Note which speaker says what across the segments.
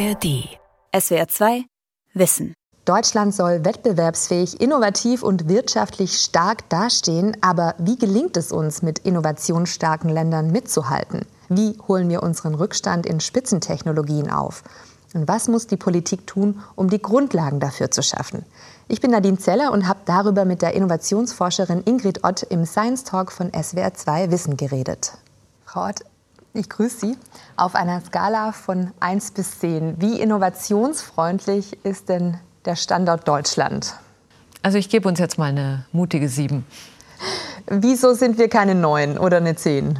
Speaker 1: ARD. SWR 2 Wissen.
Speaker 2: Deutschland soll wettbewerbsfähig, innovativ und wirtschaftlich stark dastehen. Aber wie gelingt es uns, mit innovationsstarken Ländern mitzuhalten? Wie holen wir unseren Rückstand in Spitzentechnologien auf? Und was muss die Politik tun, um die Grundlagen dafür zu schaffen? Ich bin Nadine Zeller und habe darüber mit der Innovationsforscherin Ingrid Ott im Science Talk von SWR 2 Wissen geredet. Frau Ott, ich grüße Sie. Auf einer Skala von 1 bis 10, wie innovationsfreundlich ist denn der Standort Deutschland?
Speaker 3: Also ich gebe uns jetzt mal eine mutige 7.
Speaker 2: Wieso sind wir keine 9 oder eine 10?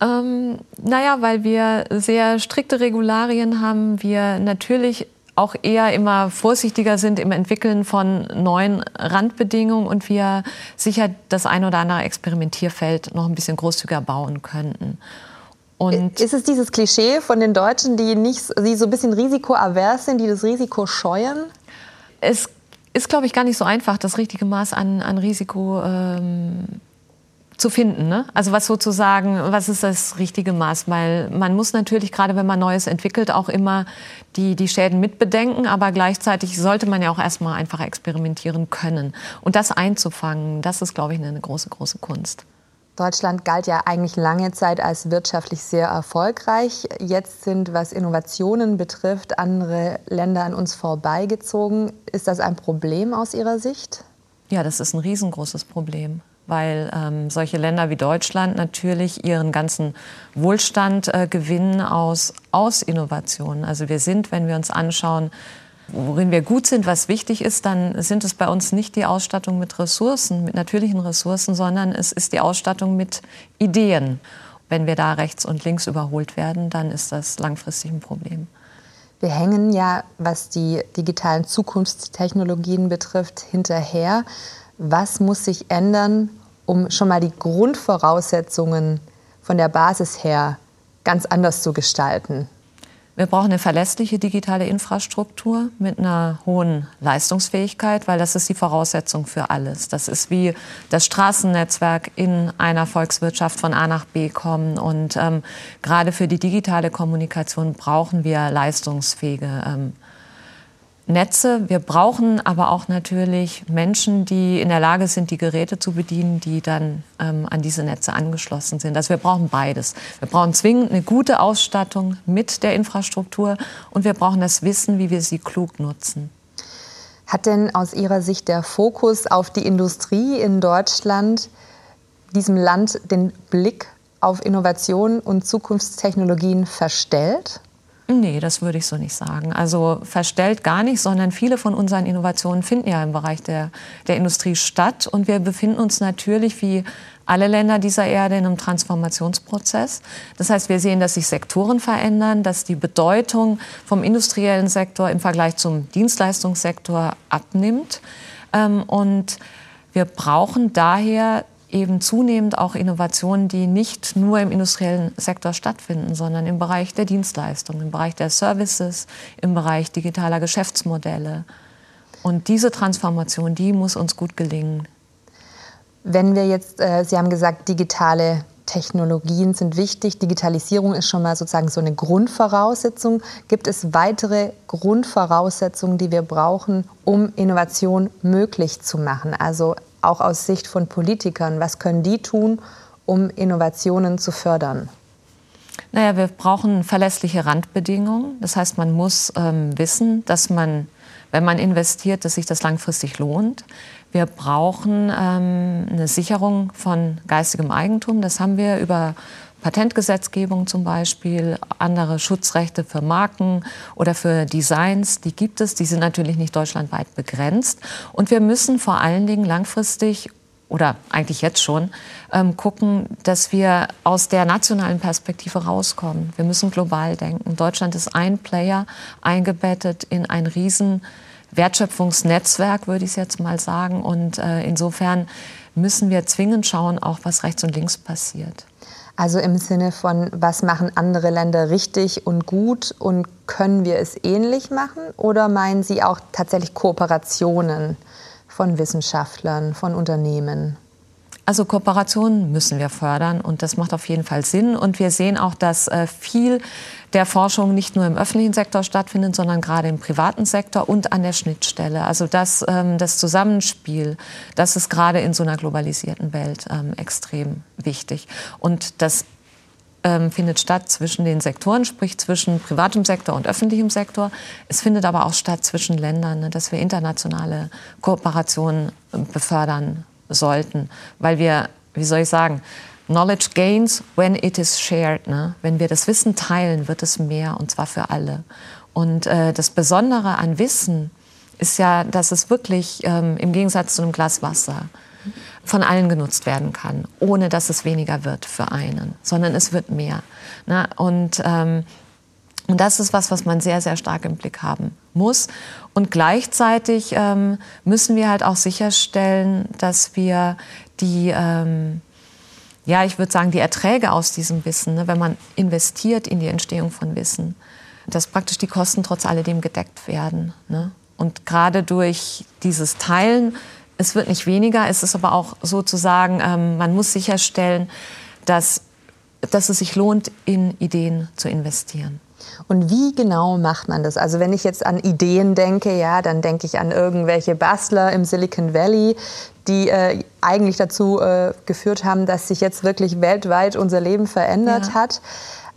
Speaker 3: Ähm, naja, weil wir sehr strikte Regularien haben, wir natürlich auch eher immer vorsichtiger sind im Entwickeln von neuen Randbedingungen und wir sicher das ein oder andere Experimentierfeld noch ein bisschen großzügiger bauen könnten.
Speaker 2: Und ist es dieses Klischee von den Deutschen, die nicht, die so ein bisschen risikoavers sind, die das Risiko scheuen?
Speaker 3: Es ist, glaube ich, gar nicht so einfach, das richtige Maß an, an Risiko ähm, zu finden. Ne? Also was sozusagen, was ist das richtige Maß? Weil man muss natürlich, gerade wenn man Neues entwickelt, auch immer die, die Schäden mitbedenken, aber gleichzeitig sollte man ja auch erstmal einfach experimentieren können. Und das einzufangen, das ist, glaube ich, eine große, große Kunst.
Speaker 2: Deutschland galt ja eigentlich lange Zeit als wirtschaftlich sehr erfolgreich. Jetzt sind, was Innovationen betrifft, andere Länder an uns vorbeigezogen. Ist das ein Problem aus Ihrer Sicht?
Speaker 3: Ja, das ist ein riesengroßes Problem weil ähm, solche Länder wie Deutschland natürlich ihren ganzen Wohlstand äh, gewinnen aus, aus Innovationen. Also wir sind, wenn wir uns anschauen, worin wir gut sind, was wichtig ist, dann sind es bei uns nicht die Ausstattung mit Ressourcen, mit natürlichen Ressourcen, sondern es ist die Ausstattung mit Ideen. Wenn wir da rechts und links überholt werden, dann ist das langfristig ein Problem.
Speaker 2: Wir hängen ja, was die digitalen Zukunftstechnologien betrifft, hinterher. Was muss sich ändern, um schon mal die Grundvoraussetzungen von der Basis her ganz anders zu gestalten?
Speaker 3: Wir brauchen eine verlässliche digitale Infrastruktur mit einer hohen Leistungsfähigkeit, weil das ist die Voraussetzung für alles. Das ist wie das Straßennetzwerk in einer Volkswirtschaft von A nach B kommen. Und ähm, gerade für die digitale Kommunikation brauchen wir leistungsfähige ähm, Netze. Wir brauchen aber auch natürlich Menschen, die in der Lage sind, die Geräte zu bedienen, die dann ähm, an diese Netze angeschlossen sind. Also wir brauchen beides. Wir brauchen zwingend eine gute Ausstattung mit der Infrastruktur und wir brauchen das Wissen, wie wir sie klug nutzen.
Speaker 2: Hat denn aus Ihrer Sicht der Fokus auf die Industrie in Deutschland diesem Land den Blick auf Innovationen und Zukunftstechnologien verstellt?
Speaker 3: Nee, das würde ich so nicht sagen. Also verstellt gar nicht, sondern viele von unseren Innovationen finden ja im Bereich der, der Industrie statt. Und wir befinden uns natürlich wie alle Länder dieser Erde in einem Transformationsprozess. Das heißt, wir sehen, dass sich Sektoren verändern, dass die Bedeutung vom industriellen Sektor im Vergleich zum Dienstleistungssektor abnimmt. Ähm, und wir brauchen daher eben zunehmend auch Innovationen, die nicht nur im industriellen Sektor stattfinden, sondern im Bereich der Dienstleistungen, im Bereich der Services, im Bereich digitaler Geschäftsmodelle. Und diese Transformation, die muss uns gut gelingen.
Speaker 2: Wenn wir jetzt, äh, Sie haben gesagt, digitale Technologien sind wichtig. Digitalisierung ist schon mal sozusagen so eine Grundvoraussetzung. Gibt es weitere Grundvoraussetzungen, die wir brauchen, um Innovation möglich zu machen? Also auch aus Sicht von Politikern? Was können die tun, um Innovationen zu fördern?
Speaker 3: Naja, wir brauchen verlässliche Randbedingungen. Das heißt, man muss ähm, wissen, dass man, wenn man investiert, dass sich das langfristig lohnt. Wir brauchen ähm, eine Sicherung von geistigem Eigentum. Das haben wir über Patentgesetzgebung zum Beispiel, andere Schutzrechte für Marken oder für Designs, die gibt es. Die sind natürlich nicht deutschlandweit begrenzt. Und wir müssen vor allen Dingen langfristig oder eigentlich jetzt schon ähm, gucken, dass wir aus der nationalen Perspektive rauskommen. Wir müssen global denken. Deutschland ist ein Player eingebettet in ein riesen Wertschöpfungsnetzwerk, würde ich jetzt mal sagen. Und äh, insofern müssen wir zwingend schauen, auch was rechts und links passiert.
Speaker 2: Also im Sinne von, was machen andere Länder richtig und gut und können wir es ähnlich machen? Oder meinen Sie auch tatsächlich Kooperationen von Wissenschaftlern, von Unternehmen?
Speaker 3: Also Kooperationen müssen wir fördern und das macht auf jeden Fall Sinn. Und wir sehen auch, dass äh, viel der Forschung nicht nur im öffentlichen Sektor stattfindet, sondern gerade im privaten Sektor und an der Schnittstelle. Also das, ähm, das Zusammenspiel, das ist gerade in so einer globalisierten Welt ähm, extrem wichtig. Und das ähm, findet statt zwischen den Sektoren, sprich zwischen privatem Sektor und öffentlichem Sektor. Es findet aber auch statt zwischen Ländern, ne, dass wir internationale Kooperationen befördern sollten, weil wir, wie soll ich sagen, Knowledge gains when it is shared. Ne? Wenn wir das Wissen teilen, wird es mehr und zwar für alle. Und äh, das Besondere an Wissen ist ja, dass es wirklich ähm, im Gegensatz zu einem Glas Wasser von allen genutzt werden kann, ohne dass es weniger wird für einen, sondern es wird mehr. Ne? Und, ähm, und das ist was, was man sehr, sehr stark im Blick haben muss. Und gleichzeitig ähm, müssen wir halt auch sicherstellen, dass wir die, ähm, ja, ich würde sagen, die Erträge aus diesem Wissen, ne, wenn man investiert in die Entstehung von Wissen, dass praktisch die Kosten trotz alledem gedeckt werden. Ne? Und gerade durch dieses Teilen, es wird nicht weniger, es ist aber auch sozusagen, ähm, man muss sicherstellen, dass, dass es sich lohnt, in Ideen zu investieren.
Speaker 2: Und wie genau macht man das? Also wenn ich jetzt an Ideen denke, ja, dann denke ich an irgendwelche Bastler im Silicon Valley, die äh, eigentlich dazu äh, geführt haben, dass sich jetzt wirklich weltweit unser Leben verändert ja. hat.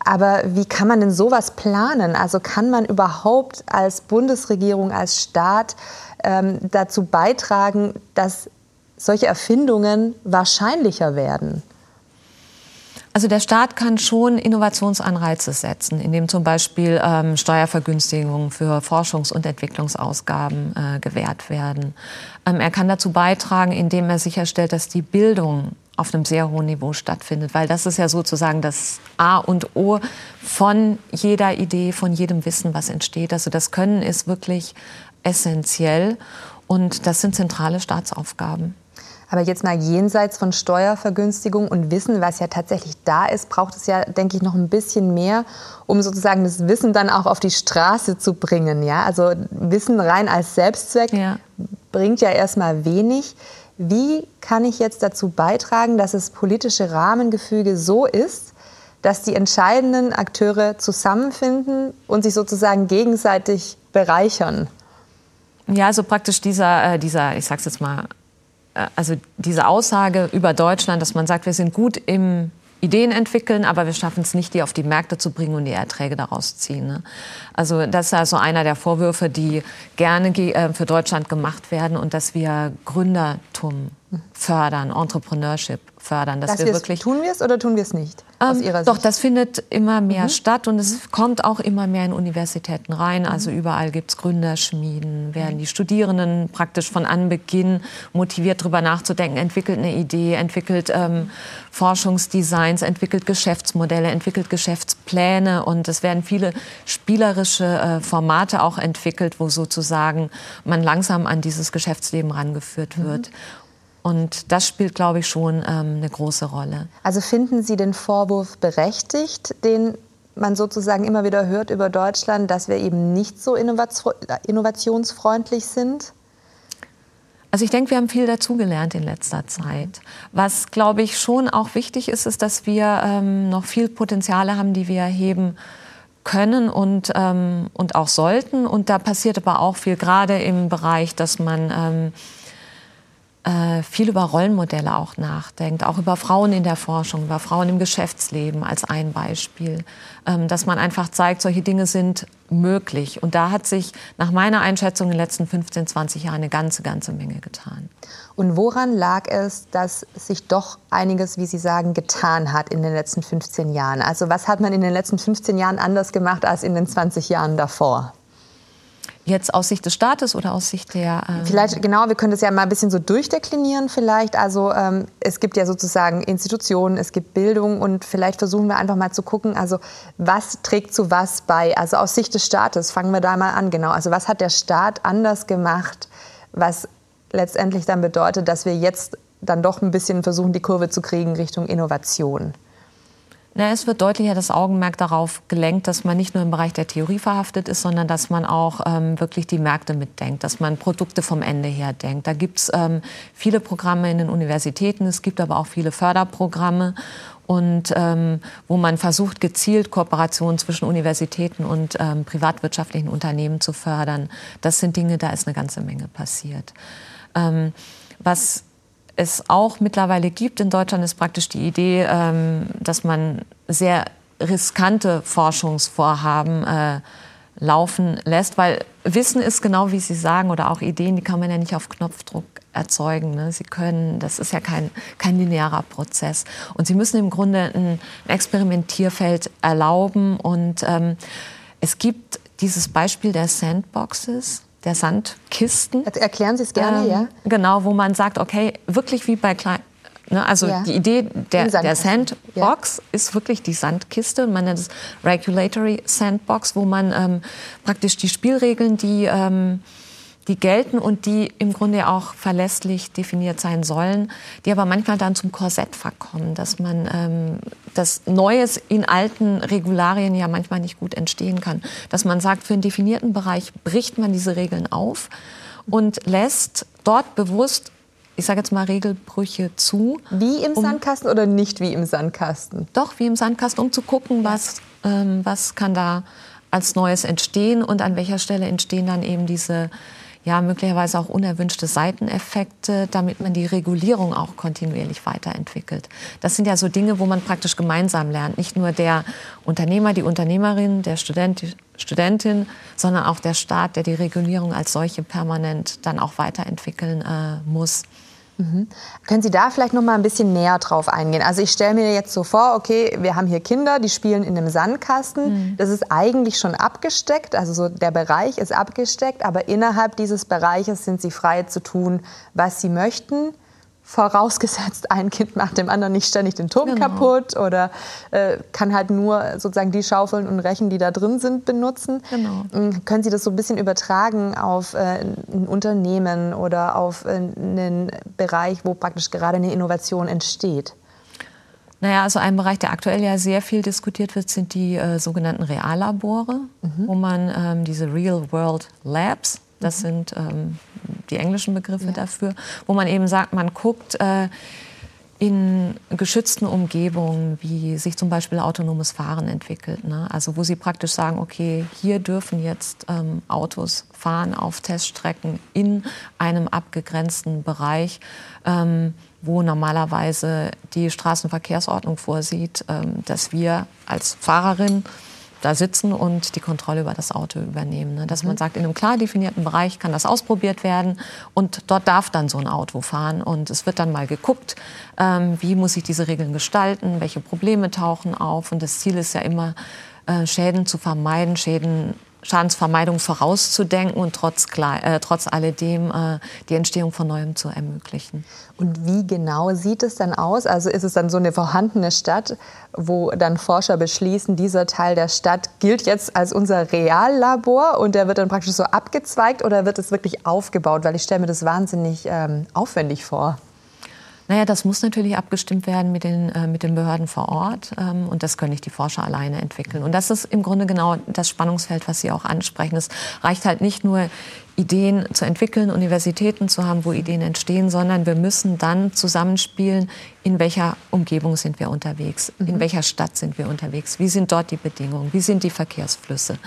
Speaker 2: Aber wie kann man denn sowas planen? Also kann man überhaupt als Bundesregierung, als Staat ähm, dazu beitragen, dass solche Erfindungen wahrscheinlicher werden?
Speaker 3: Also der Staat kann schon Innovationsanreize setzen, indem zum Beispiel ähm, Steuervergünstigungen für Forschungs- und Entwicklungsausgaben äh, gewährt werden. Ähm, er kann dazu beitragen, indem er sicherstellt, dass die Bildung auf einem sehr hohen Niveau stattfindet, weil das ist ja sozusagen das A und O von jeder Idee, von jedem Wissen, was entsteht. Also das Können ist wirklich essentiell und das sind zentrale Staatsaufgaben.
Speaker 2: Aber jetzt mal jenseits von Steuervergünstigung und Wissen, was ja tatsächlich da ist, braucht es ja, denke ich, noch ein bisschen mehr, um sozusagen das Wissen dann auch auf die Straße zu bringen. Ja? Also Wissen rein als Selbstzweck ja. bringt ja erstmal wenig. Wie kann ich jetzt dazu beitragen, dass das politische Rahmengefüge so ist, dass die entscheidenden Akteure zusammenfinden und sich sozusagen gegenseitig bereichern?
Speaker 3: Ja, also praktisch dieser, äh, dieser ich sag's jetzt mal, also diese Aussage über Deutschland, dass man sagt, wir sind gut im Ideen entwickeln, aber wir schaffen es nicht, die auf die Märkte zu bringen und die Erträge daraus ziehen. Ne? Also das ist also einer der Vorwürfe, die gerne äh, für Deutschland gemacht werden und dass wir Gründertum fördern, Entrepreneurship fördern.
Speaker 2: Dass, dass wir wirklich tun wir es oder tun wir es nicht?
Speaker 3: Aus ähm, Ihrer Sicht? Doch, das findet immer mehr mhm. statt und es mhm. kommt auch immer mehr in Universitäten rein. Mhm. Also überall gibt es Gründerschmieden, werden die Studierenden praktisch von Anbeginn motiviert, darüber nachzudenken, entwickelt eine Idee, entwickelt ähm, Forschungsdesigns, entwickelt Geschäftsmodelle, entwickelt Geschäftspläne und es werden viele spielerische äh, Formate auch entwickelt, wo sozusagen man langsam an dieses Geschäftsleben rangeführt wird. Mhm. Und das spielt, glaube ich, schon ähm, eine große Rolle.
Speaker 2: Also finden Sie den Vorwurf berechtigt, den man sozusagen immer wieder hört über Deutschland, dass wir eben nicht so innovationsfreundlich sind?
Speaker 3: Also ich denke, wir haben viel dazugelernt in letzter Zeit. Was, glaube ich, schon auch wichtig ist, ist, dass wir ähm, noch viel Potenziale haben, die wir erheben können und, ähm, und auch sollten. Und da passiert aber auch viel, gerade im Bereich, dass man ähm, äh, viel über Rollenmodelle auch nachdenkt, auch über Frauen in der Forschung, über Frauen im Geschäftsleben als ein Beispiel, ähm, dass man einfach zeigt, solche Dinge sind möglich. Und da hat sich nach meiner Einschätzung in den letzten 15, 20 Jahren eine ganze, ganze Menge getan.
Speaker 2: Und woran lag es, dass sich doch einiges, wie Sie sagen, getan hat in den letzten 15 Jahren? Also was hat man in den letzten 15 Jahren anders gemacht als in den 20 Jahren davor?
Speaker 3: Jetzt aus Sicht des Staates oder aus Sicht der.
Speaker 2: Ähm vielleicht, genau, wir können das ja mal ein bisschen so durchdeklinieren, vielleicht. Also, ähm, es gibt ja sozusagen Institutionen, es gibt Bildung und vielleicht versuchen wir einfach mal zu gucken, also, was trägt zu was bei? Also, aus Sicht des Staates, fangen wir da mal an, genau. Also, was hat der Staat anders gemacht, was letztendlich dann bedeutet, dass wir jetzt dann doch ein bisschen versuchen, die Kurve zu kriegen Richtung Innovation?
Speaker 3: Na, es wird deutlicher das Augenmerk darauf gelenkt, dass man nicht nur im Bereich der Theorie verhaftet ist, sondern dass man auch ähm, wirklich die Märkte mitdenkt, dass man Produkte vom Ende her denkt. Da gibt es ähm, viele Programme in den Universitäten, es gibt aber auch viele Förderprogramme und ähm, wo man versucht, gezielt Kooperationen zwischen Universitäten und ähm, privatwirtschaftlichen Unternehmen zu fördern. Das sind Dinge, da ist eine ganze Menge passiert. Ähm, was es auch mittlerweile gibt in Deutschland, ist praktisch die Idee, ähm, dass man sehr riskante Forschungsvorhaben äh, laufen lässt, weil Wissen ist genau wie Sie sagen oder auch Ideen, die kann man ja nicht auf Knopfdruck erzeugen. Ne? Sie können, das ist ja kein, kein linearer Prozess. Und Sie müssen im Grunde ein Experimentierfeld erlauben. Und ähm, es gibt dieses Beispiel der Sandboxes der Sandkisten.
Speaker 2: Erklären Sie es gerne, ähm, ja.
Speaker 3: Genau, wo man sagt, okay, wirklich wie bei kleinen. Ne, also ja. die Idee der, der Sandbox ja. ist wirklich die Sandkiste. Man nennt es Regulatory Sandbox, wo man ähm, praktisch die Spielregeln, die ähm, die gelten und die im Grunde auch verlässlich definiert sein sollen, die aber manchmal dann zum Korsett verkommen, dass man ähm, das Neues in alten Regularien ja manchmal nicht gut entstehen kann. Dass man sagt, für einen definierten Bereich bricht man diese Regeln auf und lässt dort bewusst ich sage jetzt mal Regelbrüche zu.
Speaker 2: Wie im um, Sandkasten oder nicht wie im Sandkasten?
Speaker 3: Doch, wie im Sandkasten, um zu gucken, was, ähm, was kann da als Neues entstehen und an welcher Stelle entstehen dann eben diese ja, möglicherweise auch unerwünschte Seiteneffekte, damit man die Regulierung auch kontinuierlich weiterentwickelt. Das sind ja so Dinge, wo man praktisch gemeinsam lernt. Nicht nur der Unternehmer, die Unternehmerin, der Student, die Studentin, sondern auch der Staat, der die Regulierung als solche permanent dann auch weiterentwickeln äh, muss.
Speaker 2: Mhm. Können Sie da vielleicht noch mal ein bisschen näher drauf eingehen? Also ich stelle mir jetzt so vor, okay, wir haben hier Kinder, die spielen in einem Sandkasten. Mhm. Das ist eigentlich schon abgesteckt, also so der Bereich ist abgesteckt, aber innerhalb dieses Bereiches sind sie frei zu tun, was sie möchten. Vorausgesetzt, ein Kind macht dem anderen nicht ständig den Turm genau. kaputt oder äh, kann halt nur sozusagen die Schaufeln und Rechen, die da drin sind, benutzen. Genau. Ähm, können Sie das so ein bisschen übertragen auf äh, ein Unternehmen oder auf äh, einen Bereich, wo praktisch gerade eine Innovation entsteht?
Speaker 3: Naja, also ein Bereich, der aktuell ja sehr viel diskutiert wird, sind die äh, sogenannten Reallabore, mhm. wo man ähm, diese Real-World Labs, das mhm. sind ähm, die englischen Begriffe ja. dafür, wo man eben sagt, man guckt äh, in geschützten Umgebungen, wie sich zum Beispiel autonomes Fahren entwickelt. Ne? Also wo sie praktisch sagen, okay, hier dürfen jetzt ähm, Autos fahren auf Teststrecken in einem abgegrenzten Bereich, ähm, wo normalerweise die Straßenverkehrsordnung vorsieht, ähm, dass wir als Fahrerin da sitzen und die Kontrolle über das Auto übernehmen. Ne? Dass mhm. man sagt, in einem klar definierten Bereich kann das ausprobiert werden und dort darf dann so ein Auto fahren. Und es wird dann mal geguckt, ähm, wie muss ich diese Regeln gestalten, welche Probleme tauchen auf. Und das Ziel ist ja immer, äh, Schäden zu vermeiden, Schäden Schadensvermeidung vorauszudenken und trotz, äh, trotz alledem äh, die Entstehung von Neuem zu ermöglichen.
Speaker 2: Und wie genau sieht es dann aus? Also ist es dann so eine vorhandene Stadt, wo dann Forscher beschließen, dieser Teil der Stadt gilt jetzt als unser Reallabor und der wird dann praktisch so abgezweigt oder wird es wirklich aufgebaut? Weil ich stelle mir das wahnsinnig ähm, aufwendig vor.
Speaker 3: Naja, das muss natürlich abgestimmt werden mit den, äh, mit den Behörden vor Ort. Ähm, und das können nicht die Forscher alleine entwickeln. Und das ist im Grunde genau das Spannungsfeld, was Sie auch ansprechen. Es reicht halt nicht nur, Ideen zu entwickeln, Universitäten zu haben, wo Ideen entstehen, sondern wir müssen dann zusammenspielen, in welcher Umgebung sind wir unterwegs, mhm. in welcher Stadt sind wir unterwegs, wie sind dort die Bedingungen, wie sind die Verkehrsflüsse.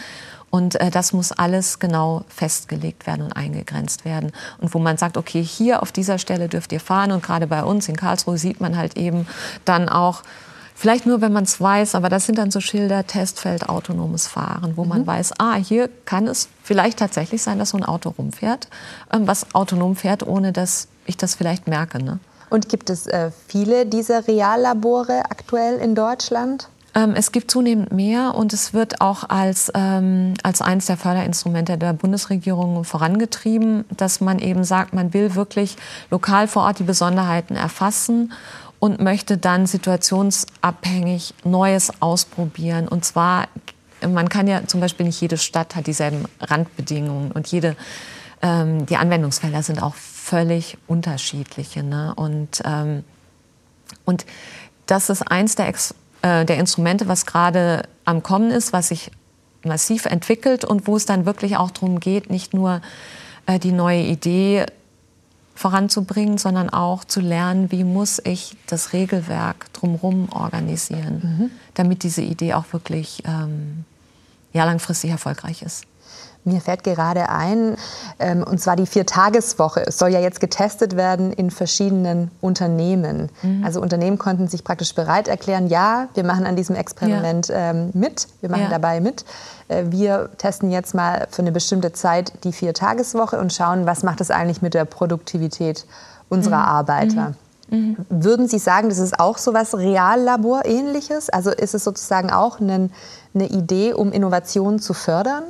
Speaker 3: Und äh, das muss alles genau festgelegt werden und eingegrenzt werden. Und wo man sagt, okay, hier auf dieser Stelle dürft ihr fahren. Und gerade bei uns in Karlsruhe sieht man halt eben dann auch, Vielleicht nur, wenn man es weiß, aber das sind dann so Schilder, Testfeld, autonomes Fahren, wo man mhm. weiß, ah, hier kann es vielleicht tatsächlich sein, dass so ein Auto rumfährt, ähm, was autonom fährt, ohne dass ich das vielleicht merke. Ne?
Speaker 2: Und gibt es äh, viele dieser Reallabore aktuell in Deutschland?
Speaker 3: Ähm, es gibt zunehmend mehr und es wird auch als, ähm, als eines der Förderinstrumente der Bundesregierung vorangetrieben, dass man eben sagt, man will wirklich lokal vor Ort die Besonderheiten erfassen und möchte dann situationsabhängig Neues ausprobieren. Und zwar, man kann ja zum Beispiel nicht jede Stadt hat dieselben Randbedingungen und jede, ähm, die Anwendungsfelder sind auch völlig unterschiedliche. Ne? Und, ähm, und das ist eins der Ex äh, der Instrumente, was gerade am Kommen ist, was sich massiv entwickelt und wo es dann wirklich auch darum geht, nicht nur äh, die neue Idee voranzubringen, sondern auch zu lernen, wie muss ich das Regelwerk drumherum organisieren, mhm. damit diese Idee auch wirklich ähm, ja, langfristig erfolgreich ist.
Speaker 2: Mir fällt gerade ein, ähm, und zwar die Viertageswoche. Es soll ja jetzt getestet werden in verschiedenen Unternehmen. Mhm. Also Unternehmen konnten sich praktisch bereit erklären, ja, wir machen an diesem Experiment ja. ähm, mit, wir machen ja. dabei mit. Äh, wir testen jetzt mal für eine bestimmte Zeit die Viertageswoche und schauen, was macht es eigentlich mit der Produktivität unserer mhm. Arbeiter. Mhm. Würden Sie sagen, das ist auch so was Reallabor-ähnliches? Also ist es sozusagen auch eine, eine Idee, um Innovationen zu fördern?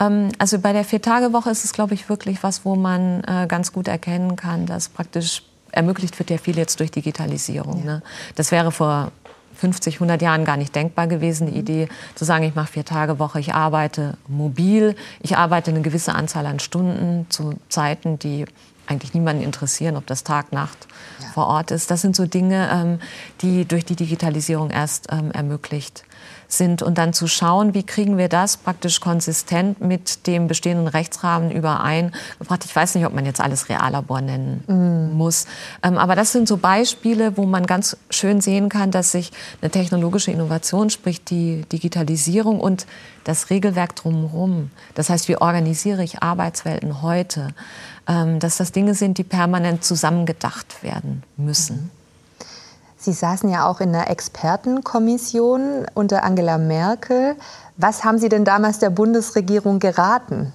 Speaker 3: Ähm, also bei der Vier-Tage-Woche ist es, glaube ich, wirklich was, wo man äh, ganz gut erkennen kann, dass praktisch ermöglicht wird ja viel jetzt durch Digitalisierung. Ja. Ne? Das wäre vor 50, 100 Jahren gar nicht denkbar gewesen, die mhm. Idee zu sagen, ich mache vier Tage Woche, ich arbeite mobil, ich arbeite eine gewisse Anzahl an Stunden zu Zeiten, die eigentlich niemanden interessieren, ob das Tag, Nacht ja. vor Ort ist. Das sind so Dinge, ähm, die durch die Digitalisierung erst ähm, ermöglicht sind und dann zu schauen, wie kriegen wir das praktisch konsistent mit dem bestehenden Rechtsrahmen überein. Ich weiß nicht, ob man jetzt alles Reallabor nennen mm. muss, ähm, aber das sind so Beispiele, wo man ganz schön sehen kann, dass sich eine technologische Innovation, sprich die Digitalisierung und das Regelwerk drumherum, das heißt, wie organisiere ich Arbeitswelten heute, ähm, dass das Dinge sind, die permanent zusammengedacht werden müssen. Mhm.
Speaker 2: Sie saßen ja auch in einer Expertenkommission unter Angela Merkel. Was haben Sie denn damals der Bundesregierung geraten?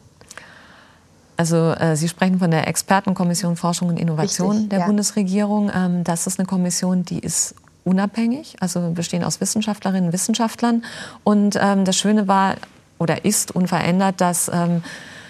Speaker 3: Also äh, Sie sprechen von der Expertenkommission Forschung und Innovation Richtig, der ja. Bundesregierung. Ähm, das ist eine Kommission, die ist unabhängig, also bestehen aus Wissenschaftlerinnen und Wissenschaftlern. Und ähm, das Schöne war oder ist unverändert, dass ähm,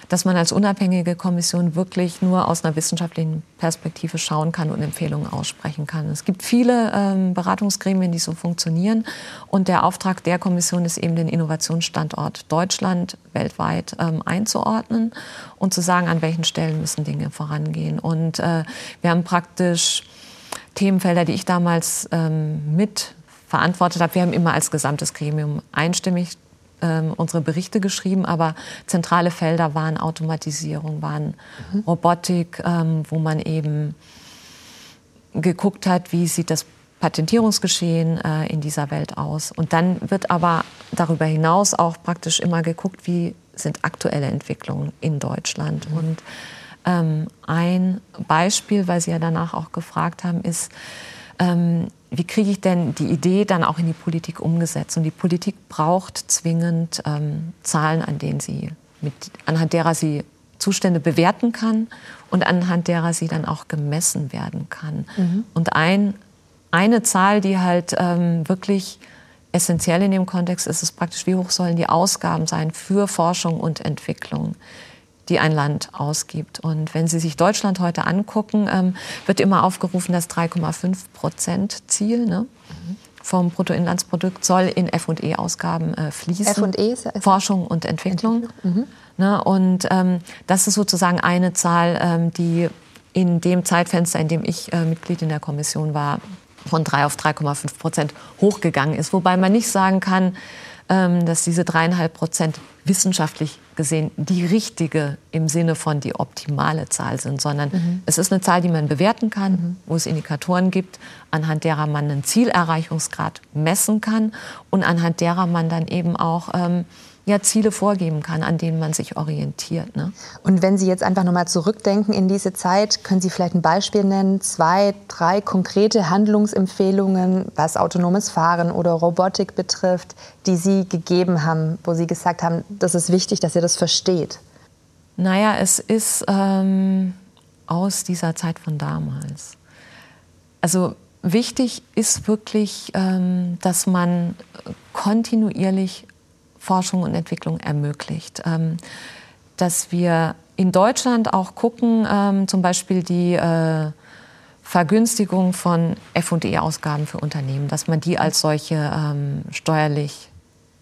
Speaker 3: dass man als unabhängige Kommission wirklich nur aus einer wissenschaftlichen Perspektive schauen kann und Empfehlungen aussprechen kann. Es gibt viele ähm, Beratungsgremien, die so funktionieren. Und der Auftrag der Kommission ist eben, den Innovationsstandort Deutschland weltweit ähm, einzuordnen und zu sagen, an welchen Stellen müssen Dinge vorangehen. Und äh, wir haben praktisch Themenfelder, die ich damals ähm, mit verantwortet habe. Wir haben immer als gesamtes Gremium einstimmig ähm, unsere Berichte geschrieben, aber zentrale Felder waren Automatisierung, waren mhm. Robotik, ähm, wo man eben geguckt hat, wie sieht das Patentierungsgeschehen äh, in dieser Welt aus. Und dann wird aber darüber hinaus auch praktisch immer geguckt, wie sind aktuelle Entwicklungen in Deutschland. Mhm. Und ähm, ein Beispiel, weil Sie ja danach auch gefragt haben, ist, ähm, wie kriege ich denn die Idee dann auch in die Politik umgesetzt? Und die Politik braucht zwingend ähm, Zahlen, an denen sie mit, anhand derer sie Zustände bewerten kann und anhand derer sie dann auch gemessen werden kann. Mhm. Und ein, eine Zahl, die halt ähm, wirklich essentiell in dem Kontext ist, ist praktisch, wie hoch sollen die Ausgaben sein für Forschung und Entwicklung die ein Land ausgibt. Und wenn Sie sich Deutschland heute angucken, ähm, wird immer aufgerufen, das 3,5 Prozent Ziel ne, vom Bruttoinlandsprodukt soll in F&E-Ausgaben äh, fließen.
Speaker 2: F&E ist
Speaker 3: Forschung und Entwicklung. Entwicklung. Mhm. Ne, und ähm, das ist sozusagen eine Zahl, ähm, die in dem Zeitfenster, in dem ich äh, Mitglied in der Kommission war, von 3 auf 3,5 Prozent hochgegangen ist. Wobei man nicht sagen kann, ähm, dass diese dreieinhalb Prozent wissenschaftlich gesehen die richtige im Sinne von die optimale Zahl sind, sondern mhm. es ist eine Zahl, die man bewerten kann, mhm. wo es Indikatoren gibt, anhand derer man einen Zielerreichungsgrad messen kann und anhand derer man dann eben auch ähm, ja, Ziele vorgeben kann, an denen man sich orientiert. Ne?
Speaker 2: Und wenn Sie jetzt einfach nochmal zurückdenken in diese Zeit, können Sie vielleicht ein Beispiel nennen, zwei, drei konkrete Handlungsempfehlungen, was autonomes Fahren oder Robotik betrifft, die Sie gegeben haben, wo Sie gesagt haben, das ist wichtig, dass ihr das versteht?
Speaker 3: Naja, es ist ähm, aus dieser Zeit von damals. Also wichtig ist wirklich, ähm, dass man kontinuierlich Forschung und Entwicklung ermöglicht. Ähm, dass wir in Deutschland auch gucken, ähm, zum Beispiel die äh, Vergünstigung von FE-Ausgaben für Unternehmen, dass man die als solche ähm, steuerlich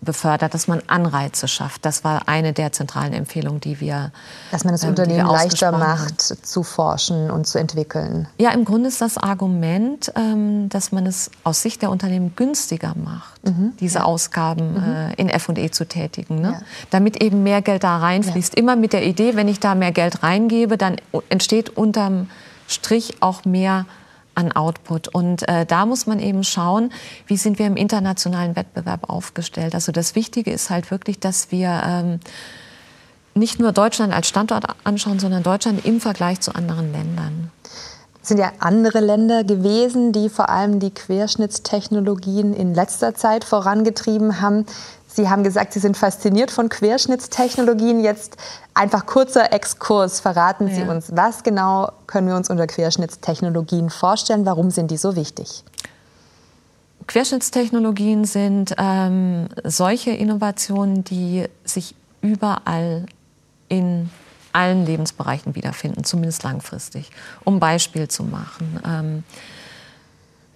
Speaker 3: befördert, dass man Anreize schafft. Das war eine der zentralen Empfehlungen, die wir
Speaker 2: Dass man es ähm, Unternehmen leichter macht, haben. zu forschen und zu entwickeln.
Speaker 3: Ja, im Grunde ist das Argument, ähm, dass man es aus Sicht der Unternehmen günstiger macht, mhm. diese ja. Ausgaben mhm. Äh, in F&E zu tätigen, ne? ja. damit eben mehr Geld da reinfließt. Ja. Immer mit der Idee, wenn ich da mehr Geld reingebe, dann entsteht unterm Strich auch mehr an Output. Und äh, da muss man eben schauen, wie sind wir im internationalen Wettbewerb aufgestellt. Also das Wichtige ist halt wirklich, dass wir ähm, nicht nur Deutschland als Standort anschauen, sondern Deutschland im Vergleich zu anderen Ländern.
Speaker 2: Es sind ja andere Länder gewesen, die vor allem die Querschnittstechnologien in letzter Zeit vorangetrieben haben. Sie haben gesagt, Sie sind fasziniert von Querschnittstechnologien. Jetzt einfach kurzer Exkurs. Verraten Sie ja. uns, was genau können wir uns unter Querschnittstechnologien vorstellen? Warum sind die so wichtig?
Speaker 3: Querschnittstechnologien sind ähm, solche Innovationen, die sich überall in allen Lebensbereichen wiederfinden, zumindest langfristig. Um Beispiel zu machen, ähm,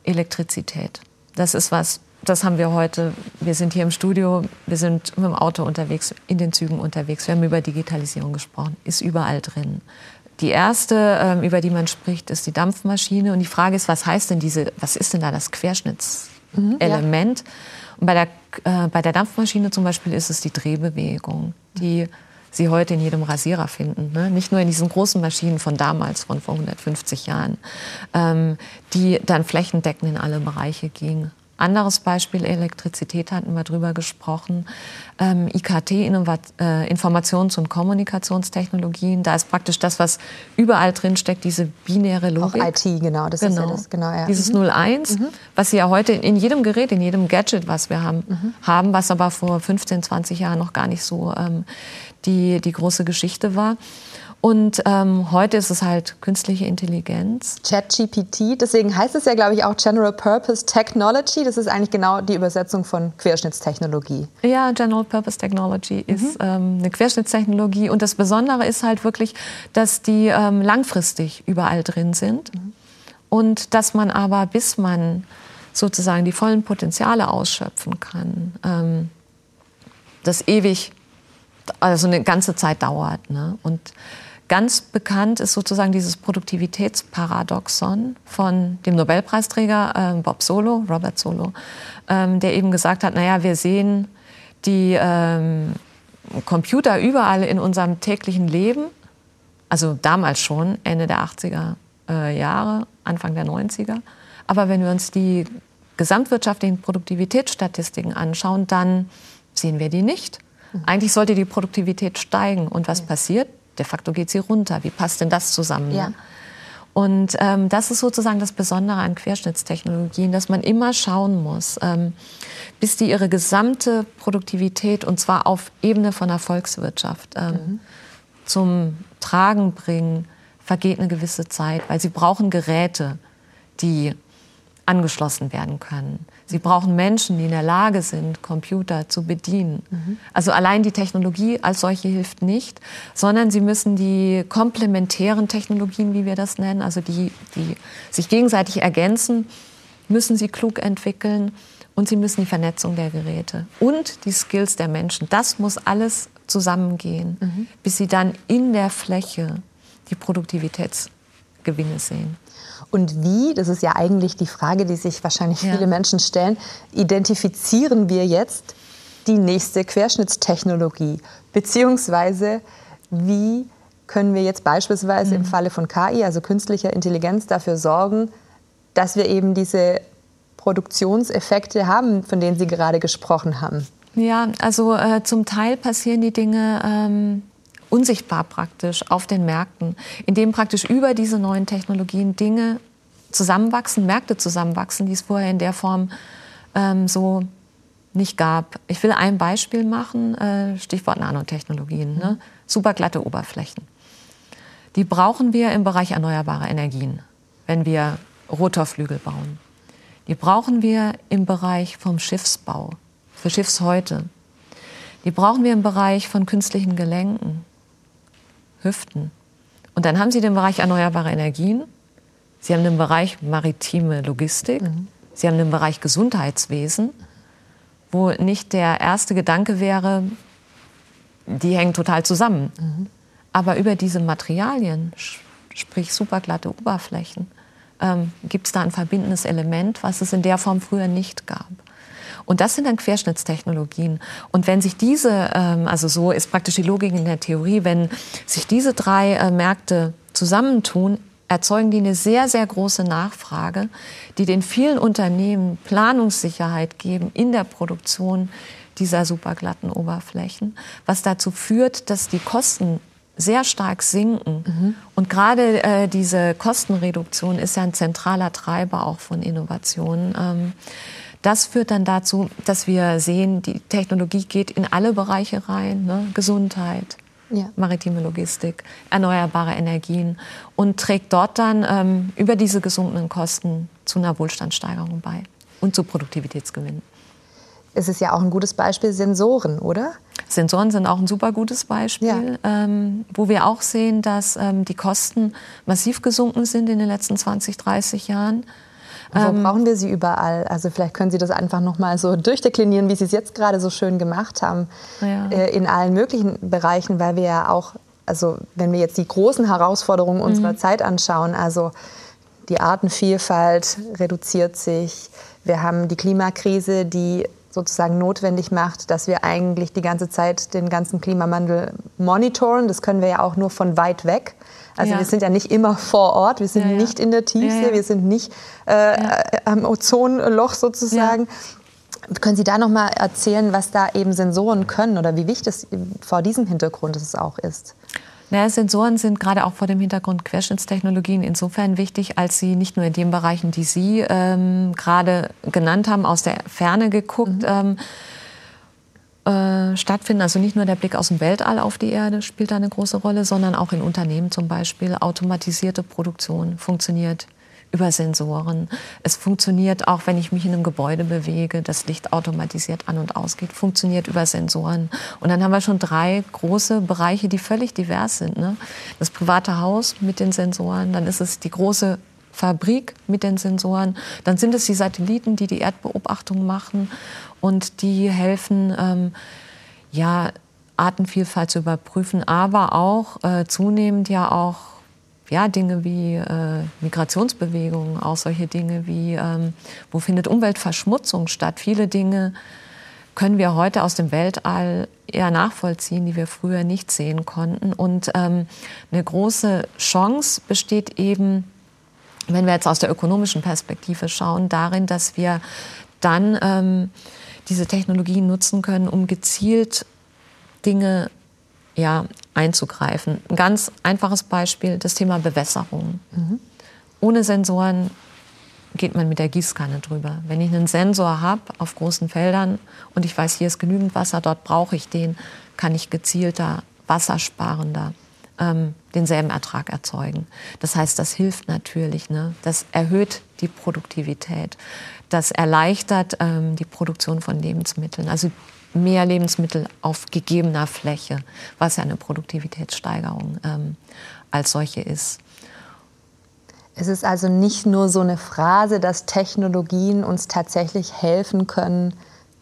Speaker 3: Elektrizität. Das ist was, das haben wir heute. Wir sind hier im Studio, wir sind mit dem Auto unterwegs, in den Zügen unterwegs. Wir haben über Digitalisierung gesprochen, ist überall drin. Die erste, ähm, über die man spricht, ist die Dampfmaschine. Und die Frage ist, was heißt denn diese, was ist denn da das Querschnittselement? Mhm, ja. Und bei der, äh, bei der Dampfmaschine zum Beispiel ist es die Drehbewegung, die Sie heute in jedem Rasierer finden. Ne? Nicht nur in diesen großen Maschinen von damals, von vor 150 Jahren, ähm, die dann flächendeckend in alle Bereiche gingen. Anderes Beispiel, Elektrizität hatten wir drüber gesprochen. Ähm, IKT, Innovat äh, Informations- und Kommunikationstechnologien, da ist praktisch das, was überall drin steckt, diese binäre Logik.
Speaker 2: Auch IT, genau, das genau. ist ja genau. das. Genau, ja.
Speaker 3: Dieses mhm. 01, mhm. was Sie ja heute in jedem Gerät, in jedem Gadget, was wir haben, mhm. haben, was aber vor 15, 20 Jahren noch gar nicht so ähm, die, die große Geschichte war. Und ähm, heute ist es halt künstliche Intelligenz.
Speaker 2: ChatGPT, deswegen heißt es ja, glaube ich, auch General Purpose Technology. Das ist eigentlich genau die Übersetzung von Querschnittstechnologie.
Speaker 3: Ja, General Purpose Technology mhm. ist ähm, eine Querschnittstechnologie. Und das Besondere ist halt wirklich, dass die ähm, langfristig überall drin sind. Mhm. Und dass man aber, bis man sozusagen die vollen Potenziale ausschöpfen kann, ähm, das ewig, also eine ganze Zeit dauert. Ne? Und Ganz bekannt ist sozusagen dieses Produktivitätsparadoxon von dem Nobelpreisträger äh, Bob Solo, Robert Solo, ähm, der eben gesagt hat, naja, wir sehen die ähm, Computer überall in unserem täglichen Leben, also damals schon, Ende der 80er äh, Jahre, Anfang der 90er. Aber wenn wir uns die gesamtwirtschaftlichen Produktivitätsstatistiken anschauen, dann sehen wir die nicht. Mhm. Eigentlich sollte die Produktivität steigen. Und was passiert? De facto geht sie runter. Wie passt denn das zusammen? Ja. Und ähm, das ist sozusagen das Besondere an Querschnittstechnologien, dass man immer schauen muss, ähm, bis die ihre gesamte Produktivität, und zwar auf Ebene von der Volkswirtschaft, ähm, mhm. zum Tragen bringen, vergeht eine gewisse Zeit, weil sie brauchen Geräte, die angeschlossen werden können. Sie brauchen Menschen, die in der Lage sind, Computer zu bedienen. Mhm. Also allein die Technologie als solche hilft nicht, sondern sie müssen die komplementären Technologien, wie wir das nennen, also die, die sich gegenseitig ergänzen, müssen sie klug entwickeln und sie müssen die Vernetzung der Geräte und die Skills der Menschen. Das muss alles zusammengehen, mhm. bis sie dann in der Fläche die Produktivitätsgewinne sehen.
Speaker 2: Und wie, das ist ja eigentlich die Frage, die sich wahrscheinlich ja. viele Menschen stellen, identifizieren wir jetzt die nächste Querschnittstechnologie? Beziehungsweise wie können wir jetzt beispielsweise mhm. im Falle von KI, also künstlicher Intelligenz, dafür sorgen, dass wir eben diese Produktionseffekte haben, von denen Sie gerade gesprochen haben?
Speaker 3: Ja, also äh, zum Teil passieren die Dinge ähm, unsichtbar praktisch auf den Märkten, indem praktisch über diese neuen Technologien Dinge zusammenwachsen, Märkte zusammenwachsen, die es vorher in der Form ähm, so nicht gab. Ich will ein Beispiel machen, äh, Stichwort Nanotechnologien, ne? superglatte Oberflächen. Die brauchen wir im Bereich erneuerbare Energien, wenn wir Rotorflügel bauen. Die brauchen wir im Bereich vom Schiffsbau, für Schiffshäute. Die brauchen wir im Bereich von künstlichen Gelenken, Hüften. Und dann haben Sie den Bereich erneuerbare Energien, Sie haben den Bereich maritime Logistik, mhm. Sie haben den Bereich Gesundheitswesen, wo nicht der erste Gedanke wäre, die hängen total zusammen. Mhm. Aber über diese Materialien, sprich superglatte Oberflächen, ähm, gibt es da ein verbindendes Element, was es in der Form früher nicht gab. Und das sind dann Querschnittstechnologien. Und wenn sich diese, ähm, also so ist praktisch die Logik in der Theorie, wenn sich diese drei äh, Märkte zusammentun, erzeugen die eine sehr, sehr große Nachfrage, die den vielen Unternehmen Planungssicherheit geben in der Produktion dieser superglatten Oberflächen, was dazu führt, dass die Kosten sehr stark sinken. Mhm. Und gerade äh, diese Kostenreduktion ist ja ein zentraler Treiber auch von Innovationen. Ähm, das führt dann dazu, dass wir sehen, die Technologie geht in alle Bereiche rein, ne? Gesundheit, ja. maritime Logistik, erneuerbare Energien und trägt dort dann ähm, über diese gesunkenen Kosten zu einer Wohlstandssteigerung bei und zu Produktivitätsgewinnen.
Speaker 2: Es ist ja auch ein gutes Beispiel Sensoren, oder?
Speaker 3: Sensoren sind auch ein super gutes Beispiel, ja. ähm, wo wir auch sehen, dass ähm, die Kosten massiv gesunken sind in den letzten 20, 30 Jahren.
Speaker 2: Wo ähm, brauchen wir sie überall? Also vielleicht können Sie das einfach noch mal so durchdeklinieren, wie Sie es jetzt gerade so schön gemacht haben, ja. äh, in allen möglichen Bereichen, weil wir ja auch, also wenn wir jetzt die großen Herausforderungen unserer mhm. Zeit anschauen, also die Artenvielfalt reduziert sich, wir haben die Klimakrise, die sozusagen notwendig macht, dass wir eigentlich die ganze Zeit den ganzen Klimawandel monitoren. Das können wir ja auch nur von weit weg. Also ja. wir sind ja nicht immer vor Ort, wir sind ja, ja. nicht in der Tiefsee, wir sind nicht äh, am Ozonloch sozusagen. Können Sie da noch mal erzählen, was da eben Sensoren können oder wie wichtig es vor diesem Hintergrund es auch ist?
Speaker 3: Naja, Sensoren sind gerade auch vor dem Hintergrund Querschnittstechnologien insofern wichtig, als sie nicht nur in den Bereichen, die Sie ähm, gerade genannt haben, aus der Ferne geguckt, mhm. ähm, äh, stattfinden. Also nicht nur der Blick aus dem Weltall auf die Erde spielt da eine große Rolle, sondern auch in Unternehmen zum Beispiel. Automatisierte Produktion funktioniert über Sensoren. Es funktioniert auch, wenn ich mich in einem Gebäude bewege, das Licht automatisiert an und ausgeht, funktioniert über Sensoren. Und dann haben wir schon drei große Bereiche, die völlig divers sind. Ne? Das private Haus mit den Sensoren, dann ist es die große Fabrik mit den Sensoren, dann sind es die Satelliten, die die Erdbeobachtung machen und die helfen, ähm, ja, Artenvielfalt zu überprüfen, aber auch äh, zunehmend ja auch ja, Dinge wie äh, Migrationsbewegungen, auch solche Dinge wie, ähm, wo findet Umweltverschmutzung statt. Viele Dinge können wir heute aus dem Weltall eher nachvollziehen, die wir früher nicht sehen konnten. Und ähm, eine große Chance besteht eben, wenn wir jetzt aus der ökonomischen Perspektive schauen, darin, dass wir dann ähm, diese Technologien nutzen können, um gezielt Dinge ja, einzugreifen. Ein ganz einfaches Beispiel, das Thema Bewässerung. Mhm. Ohne Sensoren geht man mit der Gießkanne drüber. Wenn ich einen Sensor habe auf großen Feldern und ich weiß, hier ist genügend Wasser, dort brauche ich den, kann ich gezielter, wassersparender ähm, denselben Ertrag erzeugen. Das heißt, das hilft natürlich. Ne? Das erhöht die Produktivität. Das erleichtert ähm, die Produktion von Lebensmitteln. Also mehr Lebensmittel auf gegebener Fläche, was ja eine Produktivitätssteigerung ähm, als solche ist.
Speaker 2: Es ist also nicht nur so eine Phrase, dass Technologien uns tatsächlich helfen können,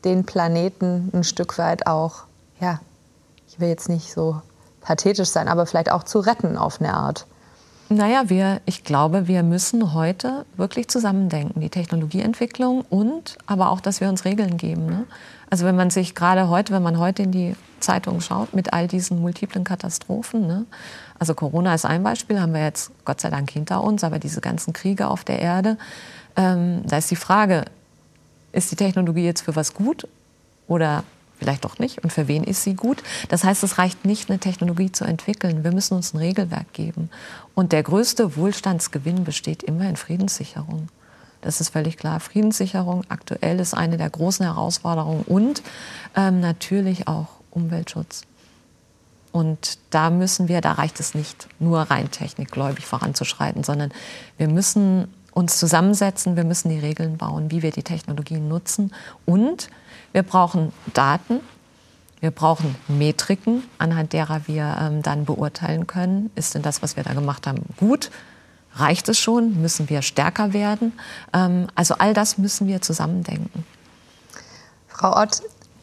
Speaker 2: den Planeten ein Stück weit auch, ja, ich will jetzt nicht so pathetisch sein, aber vielleicht auch zu retten auf eine Art.
Speaker 3: Naja, wir, ich glaube, wir müssen heute wirklich zusammendenken, die Technologieentwicklung und aber auch, dass wir uns Regeln geben. Ne? Also wenn man sich gerade heute, wenn man heute in die Zeitung schaut mit all diesen multiplen Katastrophen, ne? also Corona ist ein Beispiel, haben wir jetzt Gott sei Dank hinter uns, aber diese ganzen Kriege auf der Erde, ähm, da ist die Frage, ist die Technologie jetzt für was gut oder vielleicht doch nicht und für wen ist sie gut. Das heißt, es reicht nicht, eine Technologie zu entwickeln. Wir müssen uns ein Regelwerk geben. Und der größte Wohlstandsgewinn besteht immer in Friedenssicherung. Das ist völlig klar. Friedenssicherung aktuell ist eine der großen Herausforderungen und ähm, natürlich auch Umweltschutz. Und da müssen wir, da reicht es nicht, nur rein technikgläubig voranzuschreiten, sondern wir müssen uns zusammensetzen, wir müssen die Regeln bauen, wie wir die Technologien nutzen. Und wir brauchen Daten, wir brauchen Metriken, anhand derer wir ähm, dann beurteilen können, ist denn das, was wir da gemacht haben, gut? Reicht es schon? Müssen wir stärker werden? Ähm, also all das müssen wir zusammendenken.
Speaker 2: Frau Ott,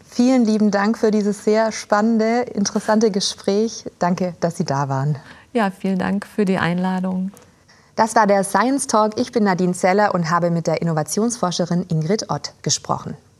Speaker 2: vielen lieben Dank für dieses sehr spannende, interessante Gespräch. Danke, dass Sie da waren.
Speaker 3: Ja, vielen Dank für die Einladung.
Speaker 2: Das war der Science Talk. Ich bin Nadine Zeller und habe mit der Innovationsforscherin Ingrid Ott gesprochen.